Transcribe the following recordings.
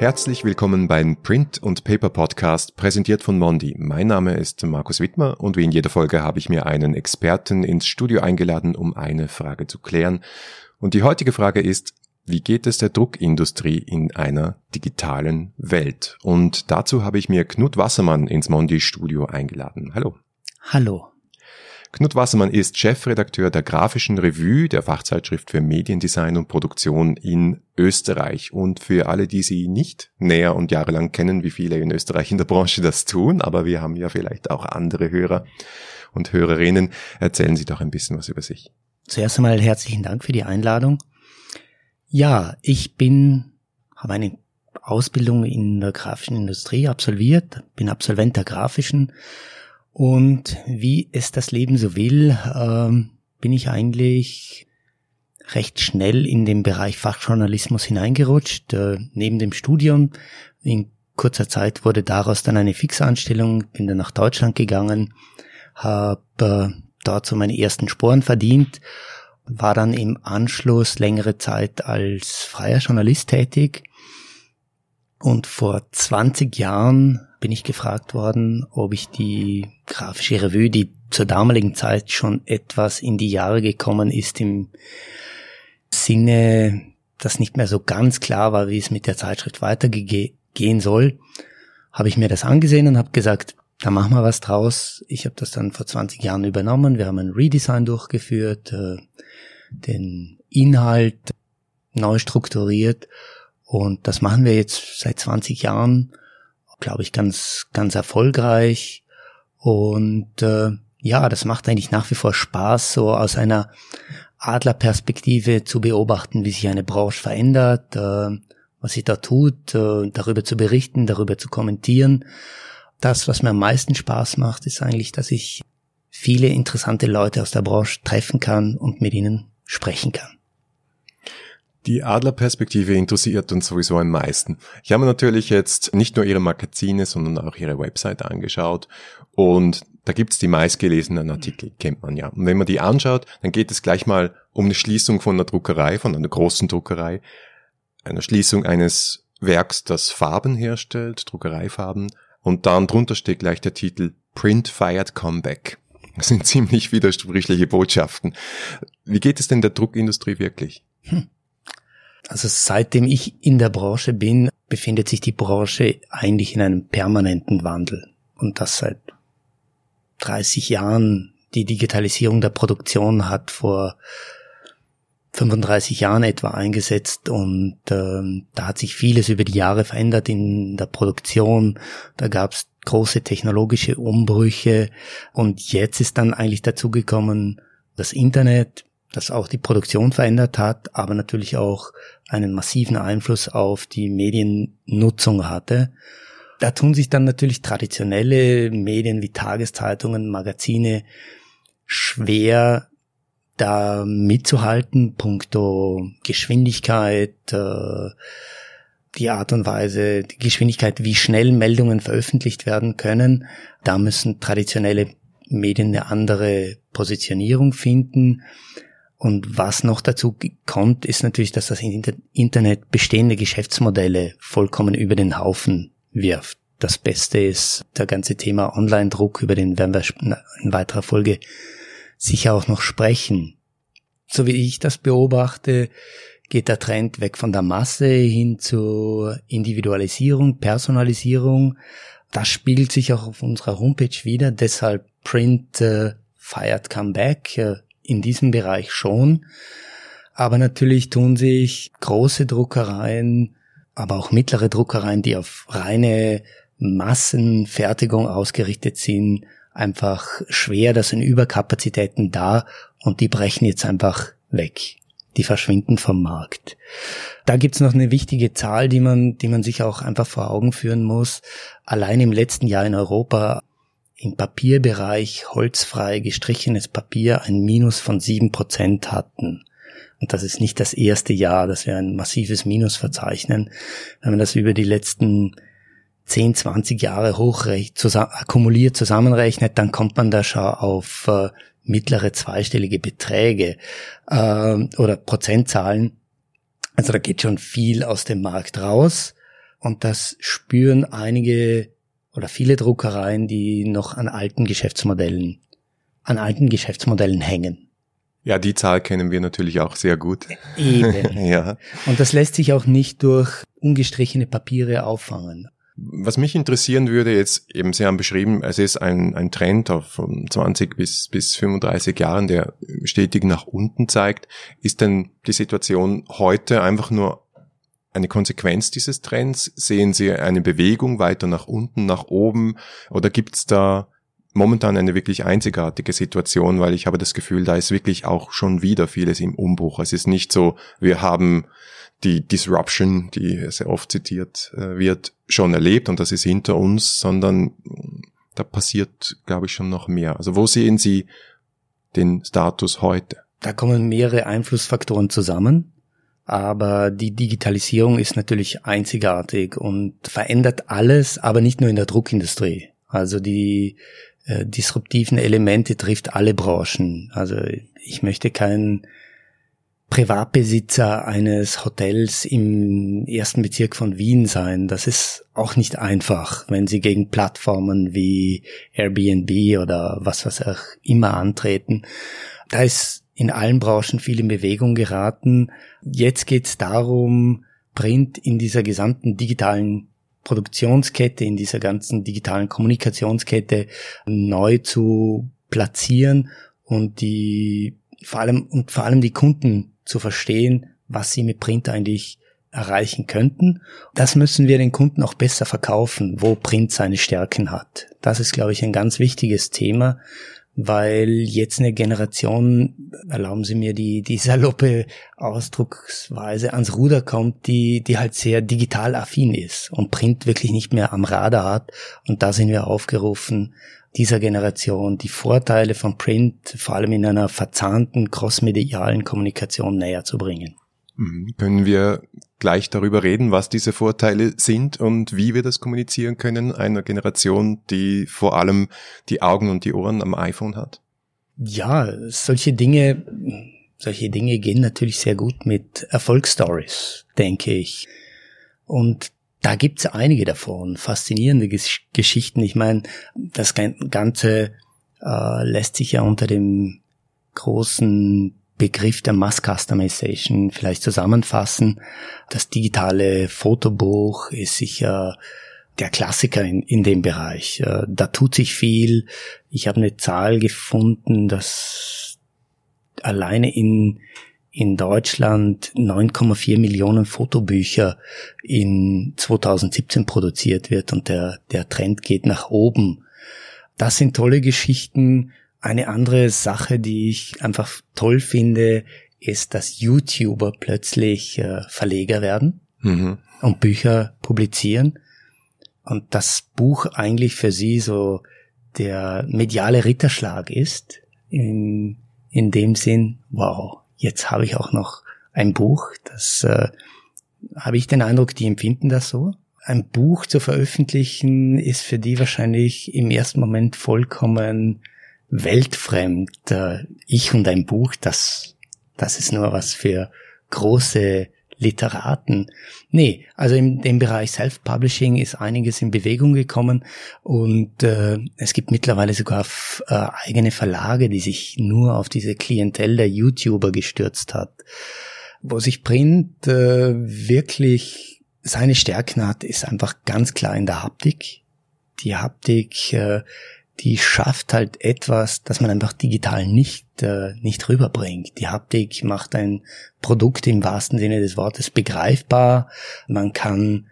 Herzlich willkommen beim Print und Paper Podcast, präsentiert von Mondi. Mein Name ist Markus Wittmer und wie in jeder Folge habe ich mir einen Experten ins Studio eingeladen, um eine Frage zu klären. Und die heutige Frage ist, wie geht es der Druckindustrie in einer digitalen Welt? Und dazu habe ich mir Knut Wassermann ins Mondi Studio eingeladen. Hallo. Hallo. Knut Wassermann ist Chefredakteur der Grafischen Revue, der Fachzeitschrift für Mediendesign und Produktion in Österreich. Und für alle, die Sie nicht näher und jahrelang kennen, wie viele in Österreich in der Branche das tun, aber wir haben ja vielleicht auch andere Hörer und Hörerinnen, erzählen Sie doch ein bisschen was über sich. Zuerst einmal herzlichen Dank für die Einladung. Ja, ich bin, habe eine Ausbildung in der grafischen Industrie absolviert, bin Absolvent der grafischen und wie es das Leben so will, ähm, bin ich eigentlich recht schnell in den Bereich Fachjournalismus hineingerutscht, äh, neben dem Studium. In kurzer Zeit wurde daraus dann eine Fixanstellung, bin dann nach Deutschland gegangen, habe äh, dort so meine ersten Sporen verdient, war dann im Anschluss längere Zeit als freier Journalist tätig und vor 20 Jahren bin ich gefragt worden, ob ich die grafische Revue, die zur damaligen Zeit schon etwas in die Jahre gekommen ist, im Sinne, dass nicht mehr so ganz klar war, wie es mit der Zeitschrift weitergehen soll, habe ich mir das angesehen und habe gesagt, da machen wir was draus. Ich habe das dann vor 20 Jahren übernommen. Wir haben ein Redesign durchgeführt, äh, den Inhalt neu strukturiert und das machen wir jetzt seit 20 Jahren, glaube ich, ganz, ganz erfolgreich. Und äh, ja, das macht eigentlich nach wie vor Spaß, so aus einer Adlerperspektive zu beobachten, wie sich eine Branche verändert, äh, was sie da tut, äh, darüber zu berichten, darüber zu kommentieren. Das, was mir am meisten Spaß macht, ist eigentlich, dass ich viele interessante Leute aus der Branche treffen kann und mit ihnen sprechen kann. Die Adlerperspektive interessiert uns sowieso am meisten. Ich habe mir natürlich jetzt nicht nur ihre Magazine, sondern auch ihre Website angeschaut und da gibt's die meistgelesenen Artikel, kennt man ja. Und wenn man die anschaut, dann geht es gleich mal um eine Schließung von einer Druckerei, von einer großen Druckerei, einer Schließung eines Werks, das Farben herstellt, Druckereifarben, und dann drunter steht gleich der Titel Print Fired Comeback. Das sind ziemlich widersprüchliche Botschaften. Wie geht es denn der Druckindustrie wirklich? Hm. Also seitdem ich in der Branche bin, befindet sich die Branche eigentlich in einem permanenten Wandel. Und das seit 30 Jahren. Die Digitalisierung der Produktion hat vor 35 Jahren etwa eingesetzt und ähm, da hat sich vieles über die Jahre verändert in der Produktion. Da gab es große technologische Umbrüche und jetzt ist dann eigentlich dazu gekommen das Internet, das auch die Produktion verändert hat, aber natürlich auch einen massiven Einfluss auf die Mediennutzung hatte. Da tun sich dann natürlich traditionelle Medien wie Tageszeitungen, Magazine schwer, da mitzuhalten, punkto Geschwindigkeit, äh, die Art und Weise, die Geschwindigkeit, wie schnell Meldungen veröffentlicht werden können. Da müssen traditionelle Medien eine andere Positionierung finden. Und was noch dazu kommt, ist natürlich, dass das Internet bestehende Geschäftsmodelle vollkommen über den Haufen wirft. Das Beste ist der ganze Thema Online-Druck, über den werden wir in weiterer Folge sicher auch noch sprechen. So wie ich das beobachte, geht der Trend weg von der Masse hin zur Individualisierung, Personalisierung. Das spiegelt sich auch auf unserer Homepage wieder, deshalb Print äh, feiert Comeback. Äh, in diesem Bereich schon. Aber natürlich tun sich große Druckereien, aber auch mittlere Druckereien, die auf reine Massenfertigung ausgerichtet sind, einfach schwer. Das sind Überkapazitäten da und die brechen jetzt einfach weg. Die verschwinden vom Markt. Da gibt's noch eine wichtige Zahl, die man, die man sich auch einfach vor Augen führen muss. Allein im letzten Jahr in Europa im Papierbereich holzfrei gestrichenes Papier ein Minus von sieben Prozent hatten. Und das ist nicht das erste Jahr, dass wir ein massives Minus verzeichnen. Wenn man das über die letzten 10, 20 Jahre hochrecht, zusammen, akkumuliert zusammenrechnet, dann kommt man da schon auf äh, mittlere zweistellige Beträge äh, oder Prozentzahlen. Also da geht schon viel aus dem Markt raus. Und das spüren einige oder viele Druckereien, die noch an alten Geschäftsmodellen, an alten Geschäftsmodellen hängen. Ja, die Zahl kennen wir natürlich auch sehr gut. Eben. ja. Und das lässt sich auch nicht durch ungestrichene Papiere auffangen. Was mich interessieren würde jetzt, eben Sie haben beschrieben, es ist ein, ein Trend auf von 20 bis, bis 35 Jahren, der stetig nach unten zeigt. Ist denn die Situation heute einfach nur eine Konsequenz dieses Trends? Sehen Sie eine Bewegung weiter nach unten, nach oben? Oder gibt es da momentan eine wirklich einzigartige Situation, weil ich habe das Gefühl, da ist wirklich auch schon wieder vieles im Umbruch. Es ist nicht so, wir haben die Disruption, die sehr oft zitiert äh, wird, schon erlebt und das ist hinter uns, sondern da passiert, glaube ich, schon noch mehr. Also wo sehen Sie den Status heute? Da kommen mehrere Einflussfaktoren zusammen, aber die Digitalisierung ist natürlich einzigartig und verändert alles, aber nicht nur in der Druckindustrie. Also die äh, disruptiven Elemente trifft alle Branchen. Also ich möchte kein Privatbesitzer eines Hotels im ersten Bezirk von Wien sein. Das ist auch nicht einfach, wenn Sie gegen Plattformen wie Airbnb oder was was auch immer antreten. Da ist in allen Branchen viel in Bewegung geraten. Jetzt geht es darum, Print in dieser gesamten digitalen Produktionskette, in dieser ganzen digitalen Kommunikationskette neu zu platzieren und die vor allem und vor allem die Kunden zu verstehen, was sie mit Print eigentlich erreichen könnten. Das müssen wir den Kunden auch besser verkaufen, wo Print seine Stärken hat. Das ist, glaube ich, ein ganz wichtiges Thema, weil jetzt eine Generation, erlauben Sie mir die, die saloppe Ausdrucksweise, ans Ruder kommt, die, die halt sehr digital affin ist und Print wirklich nicht mehr am Radar hat. Und da sind wir aufgerufen, dieser Generation die Vorteile von Print vor allem in einer verzahnten crossmedialen Kommunikation näher zu bringen. Mhm. Können wir gleich darüber reden, was diese Vorteile sind und wie wir das kommunizieren können, einer Generation, die vor allem die Augen und die Ohren am iPhone hat? Ja, solche Dinge, solche Dinge gehen natürlich sehr gut mit Erfolgsstories, denke ich. Und da gibt's einige davon, faszinierende Gesch Geschichten. Ich meine, das Ganze äh, lässt sich ja unter dem großen Begriff der Mass Customization vielleicht zusammenfassen. Das digitale Fotobuch ist sicher der Klassiker in, in dem Bereich. Äh, da tut sich viel. Ich habe eine Zahl gefunden, dass alleine in in Deutschland 9,4 Millionen Fotobücher in 2017 produziert wird und der, der Trend geht nach oben. Das sind tolle Geschichten. Eine andere Sache, die ich einfach toll finde, ist, dass YouTuber plötzlich äh, Verleger werden mhm. und Bücher publizieren und das Buch eigentlich für sie so der mediale Ritterschlag ist, in, in dem Sinn, wow, jetzt habe ich auch noch ein Buch, das äh, habe ich den Eindruck, die empfinden das so. Ein Buch zu veröffentlichen ist für die wahrscheinlich im ersten Moment vollkommen weltfremd. Äh, ich und ein Buch, das, das ist nur was für große Literaten. Nee, also in dem Bereich Self-Publishing ist einiges in Bewegung gekommen und äh, es gibt mittlerweile sogar äh, eigene Verlage, die sich nur auf diese Klientel der YouTuber gestürzt hat. Wo sich Print äh, wirklich seine Stärken hat, ist einfach ganz klar in der Haptik. Die Haptik äh, die schafft halt etwas, das man einfach digital nicht, äh, nicht rüberbringt. Die Haptik macht ein Produkt im wahrsten Sinne des Wortes begreifbar. Man kann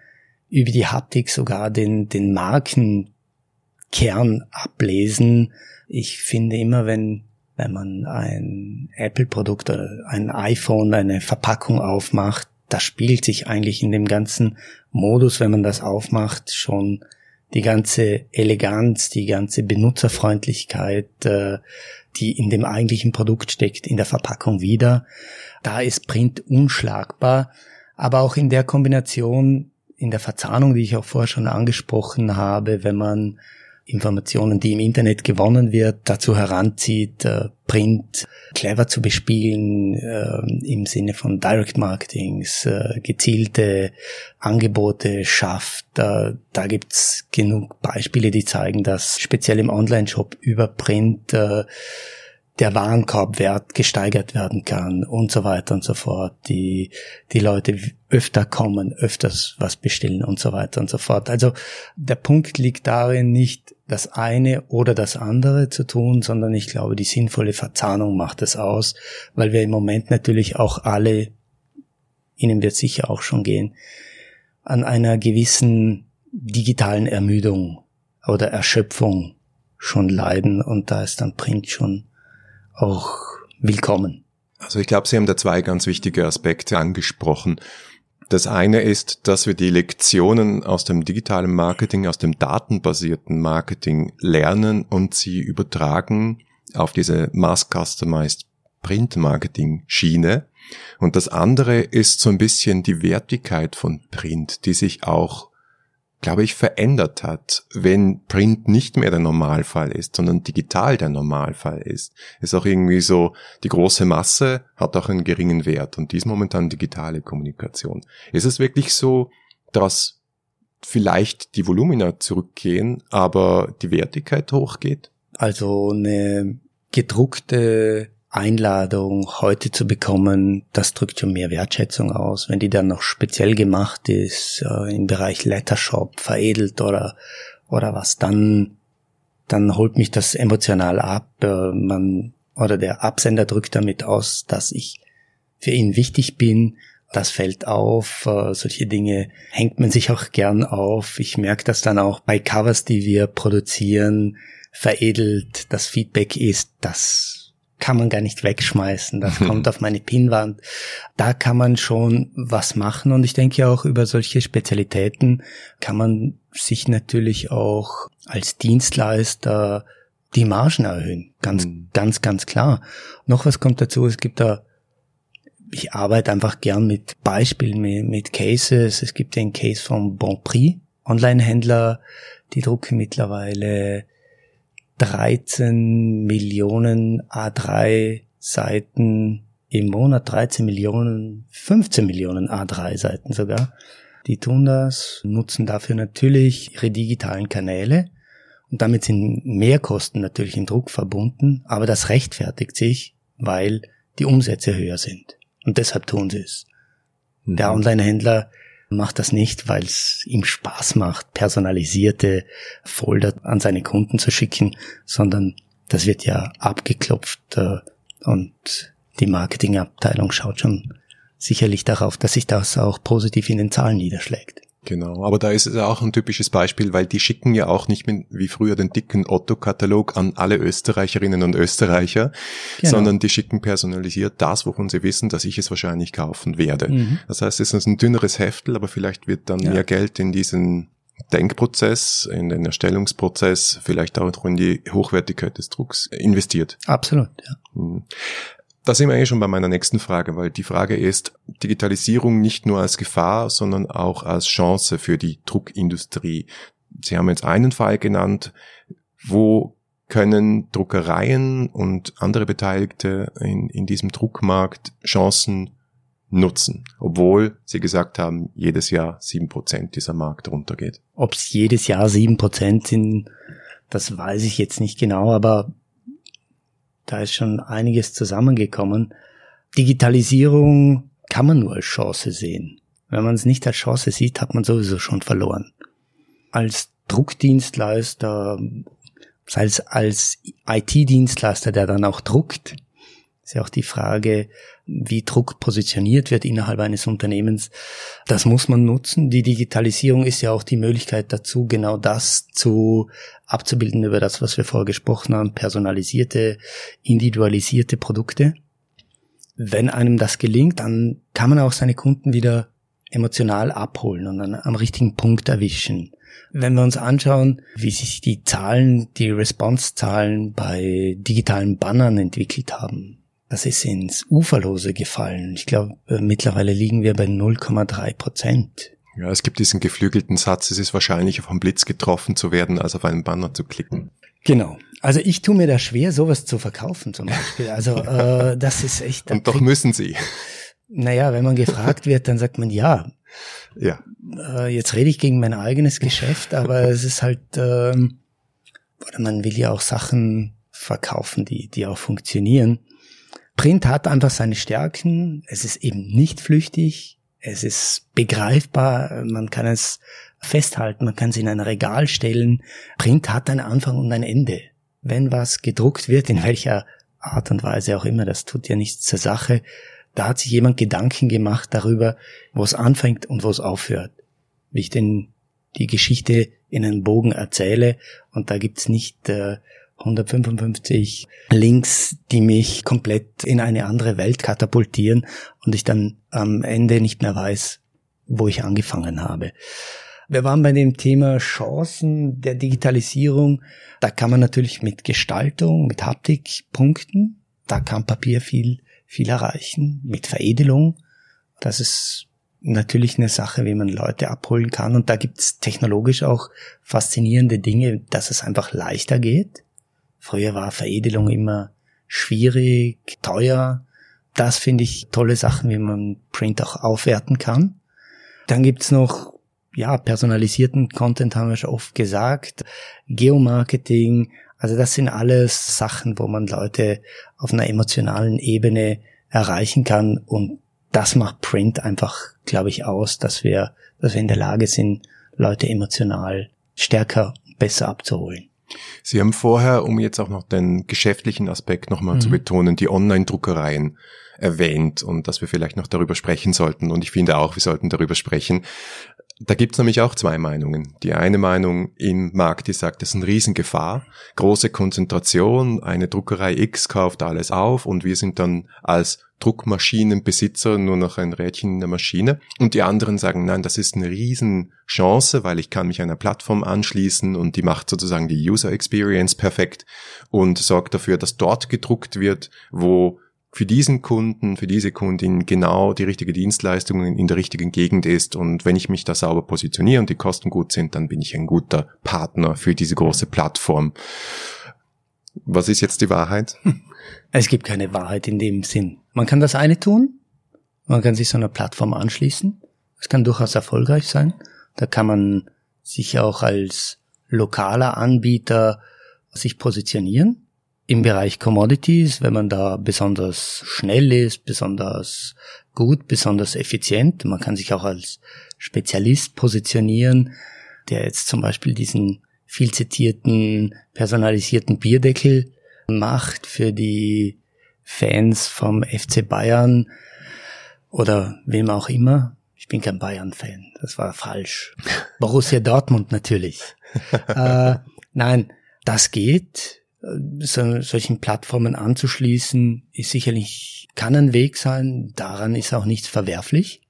über die Haptik sogar den, den Markenkern ablesen. Ich finde immer, wenn, wenn man ein Apple-Produkt oder ein iPhone, eine Verpackung aufmacht, das spielt sich eigentlich in dem ganzen Modus, wenn man das aufmacht, schon die ganze Eleganz, die ganze Benutzerfreundlichkeit, äh, die in dem eigentlichen Produkt steckt, in der Verpackung wieder. Da ist Print unschlagbar, aber auch in der Kombination, in der Verzahnung, die ich auch vorher schon angesprochen habe, wenn man Informationen, die im Internet gewonnen wird, dazu heranzieht, äh, Print clever zu bespielen äh, im Sinne von Direct Marketings, äh, gezielte Angebote schafft. Da, gibt's genug Beispiele, die zeigen, dass speziell im Online-Shop über Print der Warenkorbwert gesteigert werden kann und so weiter und so fort. Die, die Leute öfter kommen, öfters was bestellen und so weiter und so fort. Also der Punkt liegt darin, nicht das eine oder das andere zu tun, sondern ich glaube, die sinnvolle Verzahnung macht es aus, weil wir im Moment natürlich auch alle, Ihnen wird sicher auch schon gehen, an einer gewissen digitalen Ermüdung oder Erschöpfung schon leiden und da ist dann Print schon auch willkommen. Also ich glaube, Sie haben da zwei ganz wichtige Aspekte angesprochen. Das eine ist, dass wir die Lektionen aus dem digitalen Marketing, aus dem datenbasierten Marketing lernen und sie übertragen auf diese Mass-Customized Print-Marketing-Schiene. Und das andere ist so ein bisschen die Wertigkeit von Print, die sich auch glaube ich, verändert hat, wenn Print nicht mehr der Normalfall ist, sondern digital der Normalfall ist. Ist auch irgendwie so, die große Masse hat auch einen geringen Wert und dies momentan digitale Kommunikation. Ist es wirklich so, dass vielleicht die Volumina zurückgehen, aber die Wertigkeit hochgeht? Also eine gedruckte Einladung heute zu bekommen, das drückt schon mehr Wertschätzung aus. Wenn die dann noch speziell gemacht ist, äh, im Bereich Lettershop, veredelt oder, oder was, dann, dann holt mich das emotional ab. Äh, man, oder der Absender drückt damit aus, dass ich für ihn wichtig bin. Das fällt auf. Äh, solche Dinge hängt man sich auch gern auf. Ich merke das dann auch bei Covers, die wir produzieren, veredelt. Das Feedback ist, dass kann man gar nicht wegschmeißen. Das kommt auf meine Pinwand. Da kann man schon was machen und ich denke auch über solche Spezialitäten kann man sich natürlich auch als Dienstleister die Margen erhöhen. Ganz, mhm. ganz, ganz klar. Noch was kommt dazu. Es gibt da ich arbeite einfach gern mit Beispielen, mit, mit Cases. Es gibt den Case vom Bon Prix, Online-Händler, die drucken mittlerweile 13 Millionen A3 Seiten im Monat, 13 Millionen, 15 Millionen A3 Seiten sogar. Die tun das, nutzen dafür natürlich ihre digitalen Kanäle und damit sind Mehrkosten natürlich im Druck verbunden, aber das rechtfertigt sich, weil die Umsätze höher sind. Und deshalb tun sie es. Mhm. Der Online-Händler macht das nicht, weil es ihm Spaß macht, personalisierte Folder an seine Kunden zu schicken, sondern das wird ja abgeklopft äh, und die Marketingabteilung schaut schon sicherlich darauf, dass sich das auch positiv in den Zahlen niederschlägt. Genau, aber da ist es auch ein typisches Beispiel, weil die schicken ja auch nicht mehr wie früher den dicken Otto-Katalog an alle Österreicherinnen und Österreicher, genau. sondern die schicken personalisiert das, wovon sie wissen, dass ich es wahrscheinlich kaufen werde. Mhm. Das heißt, es ist ein dünneres Heftel, aber vielleicht wird dann ja. mehr Geld in diesen Denkprozess, in den Erstellungsprozess, vielleicht auch in die Hochwertigkeit des Drucks investiert. Absolut, ja. Da sind wir eh schon bei meiner nächsten Frage, weil die Frage ist, Digitalisierung nicht nur als Gefahr, sondern auch als Chance für die Druckindustrie. Sie haben jetzt einen Fall genannt, wo können Druckereien und andere Beteiligte in, in diesem Druckmarkt Chancen nutzen, obwohl Sie gesagt haben, jedes Jahr sieben Prozent dieser Markt runtergeht. Ob es jedes Jahr sieben Prozent sind, das weiß ich jetzt nicht genau, aber da ist schon einiges zusammengekommen. Digitalisierung kann man nur als Chance sehen. Wenn man es nicht als Chance sieht, hat man sowieso schon verloren. Als Druckdienstleister, es als IT-Dienstleister, der dann auch druckt, ist ja auch die Frage, wie Druck positioniert wird innerhalb eines Unternehmens. Das muss man nutzen. Die Digitalisierung ist ja auch die Möglichkeit dazu, genau das zu abzubilden über das, was wir vorher gesprochen haben, personalisierte, individualisierte Produkte. Wenn einem das gelingt, dann kann man auch seine Kunden wieder emotional abholen und dann am richtigen Punkt erwischen. Wenn wir uns anschauen, wie sich die Zahlen, die Response-Zahlen bei digitalen Bannern entwickelt haben, das ist ins Uferlose gefallen. Ich glaube, äh, mittlerweile liegen wir bei 0,3 Prozent. Ja, es gibt diesen geflügelten Satz, es ist wahrscheinlicher vom Blitz getroffen zu werden, als auf einen Banner zu klicken. Genau. Also ich tue mir da schwer, sowas zu verkaufen zum Beispiel. Also äh, das ist echt. Und doch müssen Sie. Naja, wenn man gefragt wird, dann sagt man ja. Ja. Äh, jetzt rede ich gegen mein eigenes Geschäft, aber es ist halt, ähm, oder man will ja auch Sachen verkaufen, die, die auch funktionieren. Print hat einfach seine Stärken. Es ist eben nicht flüchtig. Es ist begreifbar. Man kann es festhalten. Man kann es in ein Regal stellen. Print hat einen Anfang und ein Ende. Wenn was gedruckt wird, in welcher Art und Weise auch immer, das tut ja nichts zur Sache. Da hat sich jemand Gedanken gemacht darüber, wo es anfängt und wo es aufhört. Wie ich denn die Geschichte in einen Bogen erzähle und da gibt's nicht äh, 155 Links, die mich komplett in eine andere Welt katapultieren und ich dann am Ende nicht mehr weiß, wo ich angefangen habe. Wir waren bei dem Thema Chancen der Digitalisierung. Da kann man natürlich mit Gestaltung, mit Haptik punkten. Da kann Papier viel, viel erreichen. Mit Veredelung. Das ist natürlich eine Sache, wie man Leute abholen kann. Und da gibt's technologisch auch faszinierende Dinge, dass es einfach leichter geht. Früher war Veredelung immer schwierig, teuer. Das finde ich tolle Sachen, wie man Print auch aufwerten kann. Dann gibt's noch, ja, personalisierten Content haben wir schon oft gesagt, Geomarketing, also das sind alles Sachen, wo man Leute auf einer emotionalen Ebene erreichen kann und das macht Print einfach, glaube ich, aus, dass wir, dass wir in der Lage sind, Leute emotional stärker, besser abzuholen. Sie haben vorher, um jetzt auch noch den geschäftlichen Aspekt nochmal mhm. zu betonen, die Online-Druckereien erwähnt und dass wir vielleicht noch darüber sprechen sollten. Und ich finde auch, wir sollten darüber sprechen. Da gibt's nämlich auch zwei Meinungen. Die eine Meinung im Markt, die sagt, das ist eine Riesengefahr, große Konzentration, eine Druckerei X kauft alles auf und wir sind dann als Druckmaschinenbesitzer nur noch ein Rädchen in der Maschine. Und die anderen sagen, nein, das ist eine Riesenchance, weil ich kann mich einer Plattform anschließen und die macht sozusagen die User Experience perfekt und sorgt dafür, dass dort gedruckt wird, wo für diesen Kunden, für diese Kundin genau die richtige Dienstleistung in der richtigen Gegend ist. Und wenn ich mich da sauber positioniere und die Kosten gut sind, dann bin ich ein guter Partner für diese große Plattform. Was ist jetzt die Wahrheit? Es gibt keine Wahrheit in dem Sinn. Man kann das eine tun, man kann sich so einer Plattform anschließen. Es kann durchaus erfolgreich sein. Da kann man sich auch als lokaler Anbieter sich positionieren im Bereich Commodities, wenn man da besonders schnell ist, besonders gut, besonders effizient. Man kann sich auch als Spezialist positionieren, der jetzt zum Beispiel diesen viel zitierten personalisierten Bierdeckel macht für die Fans vom FC Bayern oder wem auch immer. Ich bin kein Bayern-Fan, das war falsch. Borussia Dortmund natürlich. äh, nein, das geht so, solchen Plattformen anzuschließen, ist sicherlich, kann ein Weg sein, daran ist auch nichts verwerflich.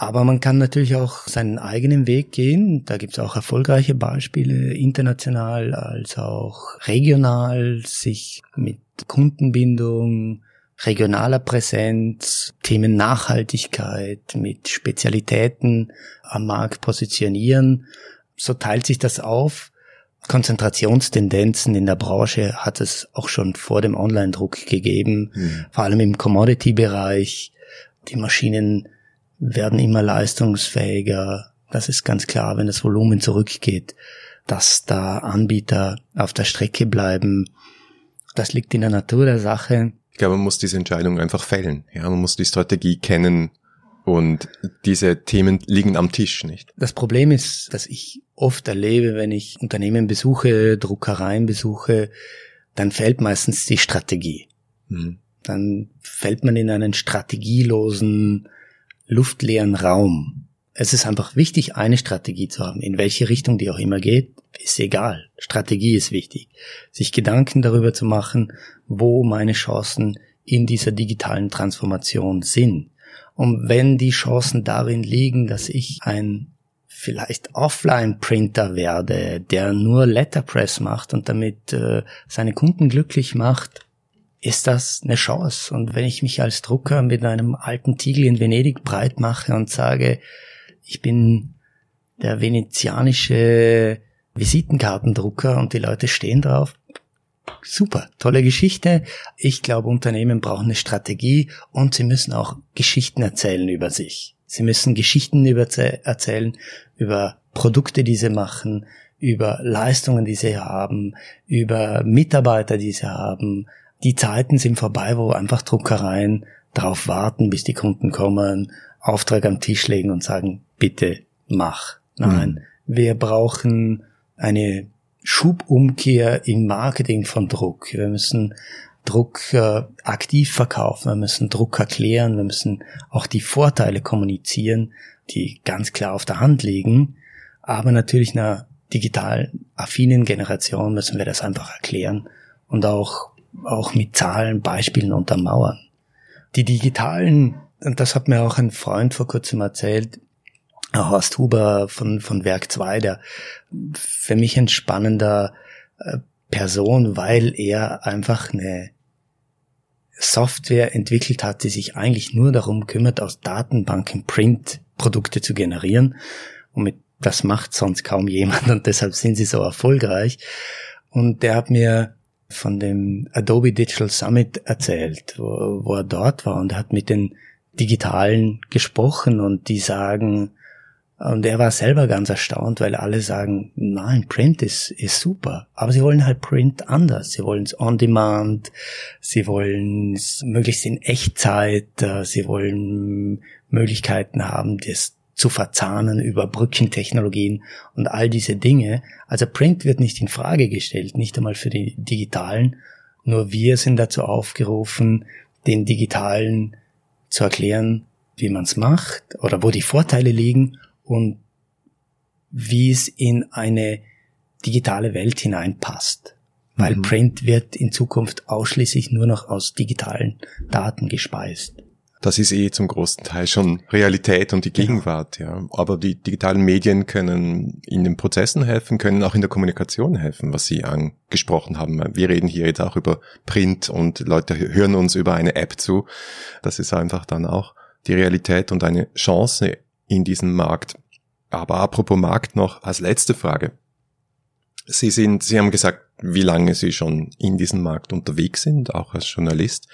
Aber man kann natürlich auch seinen eigenen Weg gehen. Da gibt es auch erfolgreiche Beispiele, international als auch regional, sich mit Kundenbindung, regionaler Präsenz, Themen Nachhaltigkeit, mit Spezialitäten am Markt positionieren. So teilt sich das auf. Konzentrationstendenzen in der Branche hat es auch schon vor dem Online-Druck gegeben, mhm. vor allem im Commodity-Bereich. Die Maschinen werden immer leistungsfähiger. Das ist ganz klar, wenn das Volumen zurückgeht, dass da Anbieter auf der Strecke bleiben. Das liegt in der Natur der Sache. Ich glaube, man muss diese Entscheidung einfach fällen. Ja, man muss die Strategie kennen und diese Themen liegen am Tisch, nicht? Das Problem ist, dass ich oft erlebe, wenn ich Unternehmen besuche, Druckereien besuche, dann fällt meistens die Strategie. Mhm. Dann fällt man in einen strategielosen, luftleeren Raum. Es ist einfach wichtig, eine Strategie zu haben. In welche Richtung die auch immer geht, ist egal. Strategie ist wichtig. Sich Gedanken darüber zu machen, wo meine Chancen in dieser digitalen Transformation sind. Und wenn die Chancen darin liegen, dass ich ein vielleicht Offline-Printer werde, der nur Letterpress macht und damit äh, seine Kunden glücklich macht, ist das eine Chance. Und wenn ich mich als Drucker mit einem alten Tiegel in Venedig breit mache und sage, ich bin der venezianische Visitenkartendrucker und die Leute stehen drauf. Super, tolle Geschichte. Ich glaube, Unternehmen brauchen eine Strategie und sie müssen auch Geschichten erzählen über sich. Sie müssen Geschichten über erzählen über Produkte, die sie machen, über Leistungen, die sie haben, über Mitarbeiter, die sie haben. Die Zeiten sind vorbei, wo einfach Druckereien darauf warten, bis die Kunden kommen, Auftrag am Tisch legen und sagen, bitte mach. Nein, mhm. wir brauchen eine Schubumkehr im Marketing von Druck. Wir müssen Druck äh, aktiv verkaufen, wir müssen Druck erklären, wir müssen auch die Vorteile kommunizieren, die ganz klar auf der Hand liegen. Aber natürlich einer digital affinen Generation müssen wir das einfach erklären und auch, auch mit Zahlen, Beispielen untermauern. Die digitalen, und das hat mir auch ein Freund vor kurzem erzählt, Horst Huber von, von Werk 2, der für mich ein spannender äh, Person, weil er einfach eine Software entwickelt hat, die sich eigentlich nur darum kümmert, aus Datenbanken Print Produkte zu generieren. Und mit, das macht sonst kaum jemand und deshalb sind sie so erfolgreich. Und der hat mir von dem Adobe Digital Summit erzählt, wo, wo er dort war und hat mit den Digitalen gesprochen und die sagen, und er war selber ganz erstaunt, weil alle sagen, nein, Print ist, ist super. Aber sie wollen halt Print anders. Sie wollen es on demand. Sie wollen es möglichst in Echtzeit. Äh, sie wollen Möglichkeiten haben, das zu verzahnen über Brückentechnologien und all diese Dinge. Also Print wird nicht in Frage gestellt, nicht einmal für die Digitalen. Nur wir sind dazu aufgerufen, den Digitalen zu erklären, wie man es macht oder wo die Vorteile liegen und wie es in eine digitale Welt hineinpasst. Weil mhm. Print wird in Zukunft ausschließlich nur noch aus digitalen Daten gespeist. Das ist eh zum großen Teil schon Realität und die. Gegenwart, ja. Aber die digitalen Medien können in den Prozessen helfen, können auch in der Kommunikation helfen, was Sie angesprochen haben. Wir reden hier jetzt auch über Print und Leute hören uns über eine App zu. Das ist einfach dann auch die Realität und eine Chance in diesem Markt. Aber apropos Markt noch als letzte Frage. Sie sind, Sie haben gesagt, wie lange Sie schon in diesem Markt unterwegs sind, auch als Journalist.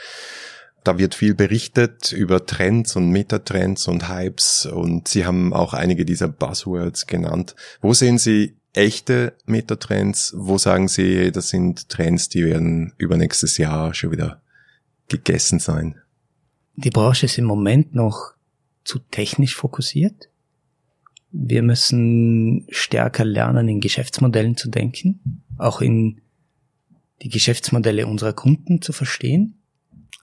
Da wird viel berichtet über Trends und Metatrends und Hypes und Sie haben auch einige dieser Buzzwords genannt. Wo sehen Sie echte Metatrends? Wo sagen Sie, das sind Trends, die werden übernächstes Jahr schon wieder gegessen sein? Die Branche ist im Moment noch zu technisch fokussiert. Wir müssen stärker lernen, in Geschäftsmodellen zu denken, auch in die Geschäftsmodelle unserer Kunden zu verstehen.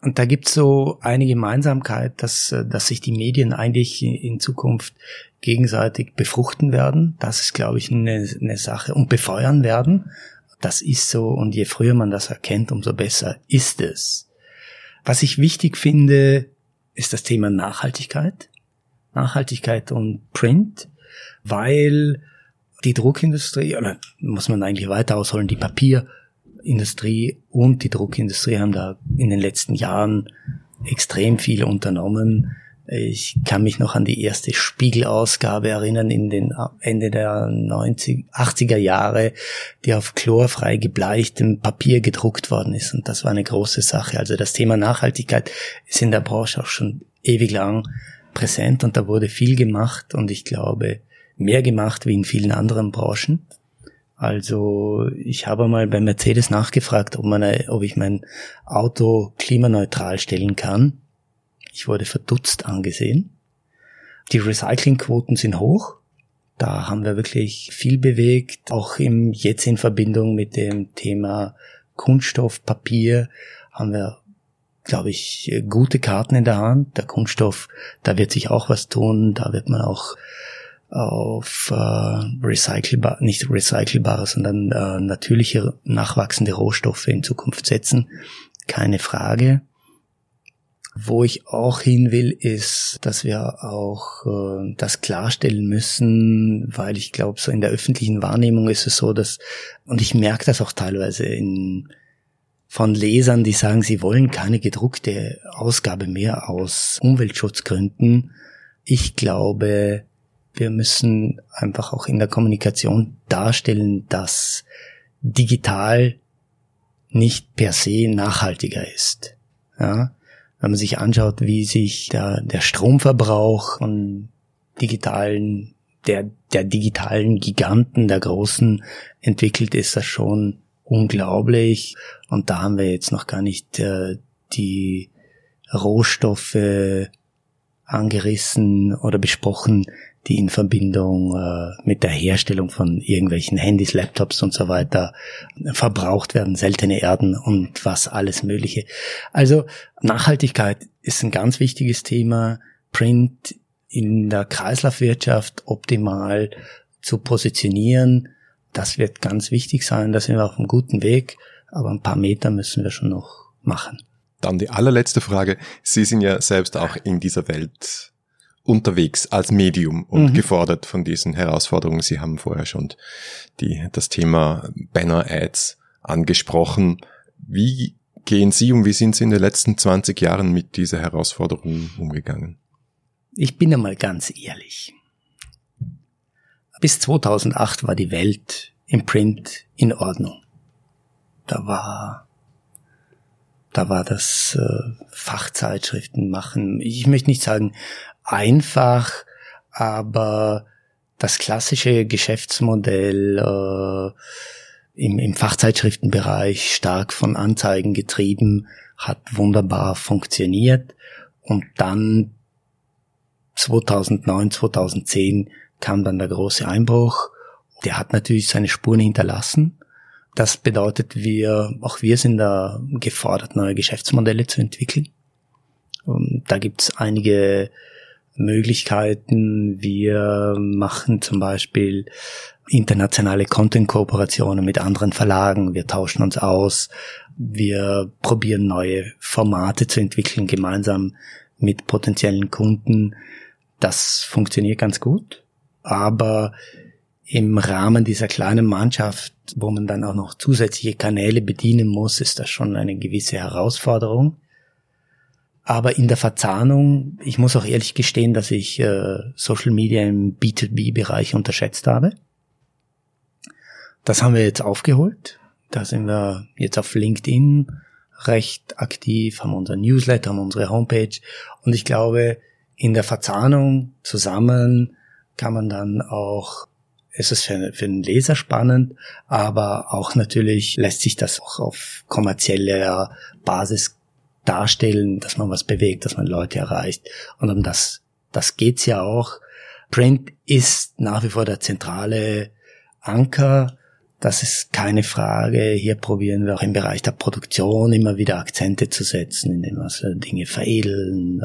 Und da gibt's so eine Gemeinsamkeit, dass, dass sich die Medien eigentlich in Zukunft gegenseitig befruchten werden. Das ist, glaube ich, eine, eine Sache und befeuern werden. Das ist so und je früher man das erkennt, umso besser ist es. Was ich wichtig finde, ist das Thema Nachhaltigkeit. Nachhaltigkeit und Print, weil die Druckindustrie, oder muss man eigentlich weiter ausholen, die Papierindustrie und die Druckindustrie haben da in den letzten Jahren extrem viel unternommen. Ich kann mich noch an die erste Spiegelausgabe erinnern in den Ende der 90, 80er Jahre, die auf chlorfrei gebleichtem Papier gedruckt worden ist. Und das war eine große Sache. Also das Thema Nachhaltigkeit ist in der Branche auch schon ewig lang präsent und da wurde viel gemacht und ich glaube mehr gemacht wie in vielen anderen Branchen. Also ich habe mal bei Mercedes nachgefragt, ob, man, ob ich mein Auto klimaneutral stellen kann. Ich wurde verdutzt angesehen. Die Recyclingquoten sind hoch. Da haben wir wirklich viel bewegt. Auch im, jetzt in Verbindung mit dem Thema Kunststoff, Papier haben wir glaube ich, gute Karten in der Hand. Der Kunststoff, da wird sich auch was tun. Da wird man auch auf äh, recycelbar, nicht recycelbare, sondern äh, natürliche nachwachsende Rohstoffe in Zukunft setzen. Keine Frage. Wo ich auch hin will, ist, dass wir auch äh, das klarstellen müssen, weil ich glaube, so in der öffentlichen Wahrnehmung ist es so, dass, und ich merke das auch teilweise in von Lesern, die sagen, sie wollen keine gedruckte Ausgabe mehr aus Umweltschutzgründen. Ich glaube, wir müssen einfach auch in der Kommunikation darstellen, dass digital nicht per se nachhaltiger ist. Ja? Wenn man sich anschaut, wie sich der, der Stromverbrauch von digitalen, der, der digitalen Giganten, der Großen entwickelt, ist das schon unglaublich. Und da haben wir jetzt noch gar nicht äh, die Rohstoffe angerissen oder besprochen, die in Verbindung äh, mit der Herstellung von irgendwelchen Handys, Laptops und so weiter verbraucht werden, seltene Erden und was alles Mögliche. Also Nachhaltigkeit ist ein ganz wichtiges Thema. Print in der Kreislaufwirtschaft optimal zu positionieren, das wird ganz wichtig sein. Da sind wir auf einem guten Weg, aber ein paar Meter müssen wir schon noch machen. Dann die allerletzte Frage. Sie sind ja selbst auch in dieser Welt unterwegs als Medium und mhm. gefordert von diesen Herausforderungen. Sie haben vorher schon die, das Thema Banner-Ads angesprochen. Wie gehen Sie und wie sind Sie in den letzten 20 Jahren mit dieser Herausforderung umgegangen? Ich bin einmal ganz ehrlich. Bis 2008 war die Welt im Print in Ordnung. Da war da war das äh, Fachzeitschriften machen. Ich möchte nicht sagen einfach, aber das klassische Geschäftsmodell äh, im, im Fachzeitschriftenbereich stark von Anzeigen getrieben, hat wunderbar funktioniert. Und dann 2009, 2010 kam dann der große Einbruch. Der hat natürlich seine Spuren hinterlassen. Das bedeutet, wir, auch wir sind da gefordert, neue Geschäftsmodelle zu entwickeln. Und da gibt's einige Möglichkeiten. Wir machen zum Beispiel internationale Content-Kooperationen mit anderen Verlagen. Wir tauschen uns aus. Wir probieren neue Formate zu entwickeln, gemeinsam mit potenziellen Kunden. Das funktioniert ganz gut. Aber im Rahmen dieser kleinen Mannschaft, wo man dann auch noch zusätzliche Kanäle bedienen muss, ist das schon eine gewisse Herausforderung. Aber in der Verzahnung, ich muss auch ehrlich gestehen, dass ich äh, Social Media im B2B-Bereich unterschätzt habe. Das haben wir jetzt aufgeholt. Da sind wir jetzt auf LinkedIn recht aktiv, haben unser Newsletter, haben unsere Homepage. Und ich glaube, in der Verzahnung zusammen kann man dann auch, es ist für, für den Leser spannend, aber auch natürlich lässt sich das auch auf kommerzieller Basis darstellen, dass man was bewegt, dass man Leute erreicht. Und um das, das geht's ja auch. Print ist nach wie vor der zentrale Anker. Das ist keine Frage. Hier probieren wir auch im Bereich der Produktion immer wieder Akzente zu setzen, indem wir Dinge veredeln.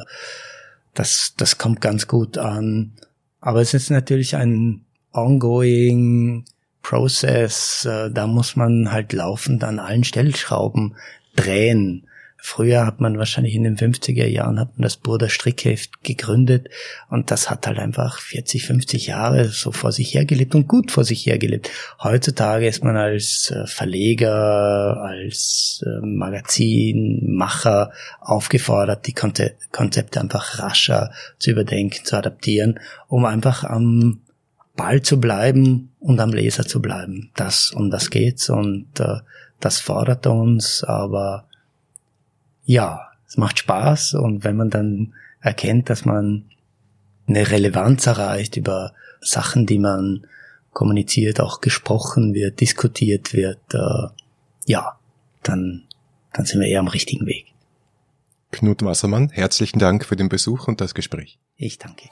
Das, das kommt ganz gut an. Aber es ist natürlich ein ongoing Process. Da muss man halt laufend an allen Stellschrauben drehen. Früher hat man wahrscheinlich in den 50er Jahren hat man das Burda Strickheft gegründet und das hat halt einfach 40, 50 Jahre so vor sich hergelebt und gut vor sich hergelebt. Heutzutage ist man als äh, Verleger, als äh, Magazinmacher aufgefordert, die Konzepte einfach rascher zu überdenken, zu adaptieren, um einfach am Ball zu bleiben und am Leser zu bleiben. Das, um das geht's und äh, das fordert uns, aber ja, es macht Spaß und wenn man dann erkennt, dass man eine Relevanz erreicht über Sachen, die man kommuniziert, auch gesprochen wird, diskutiert wird, äh, ja, dann, dann sind wir eher am richtigen Weg. Knut Wassermann, herzlichen Dank für den Besuch und das Gespräch. Ich danke.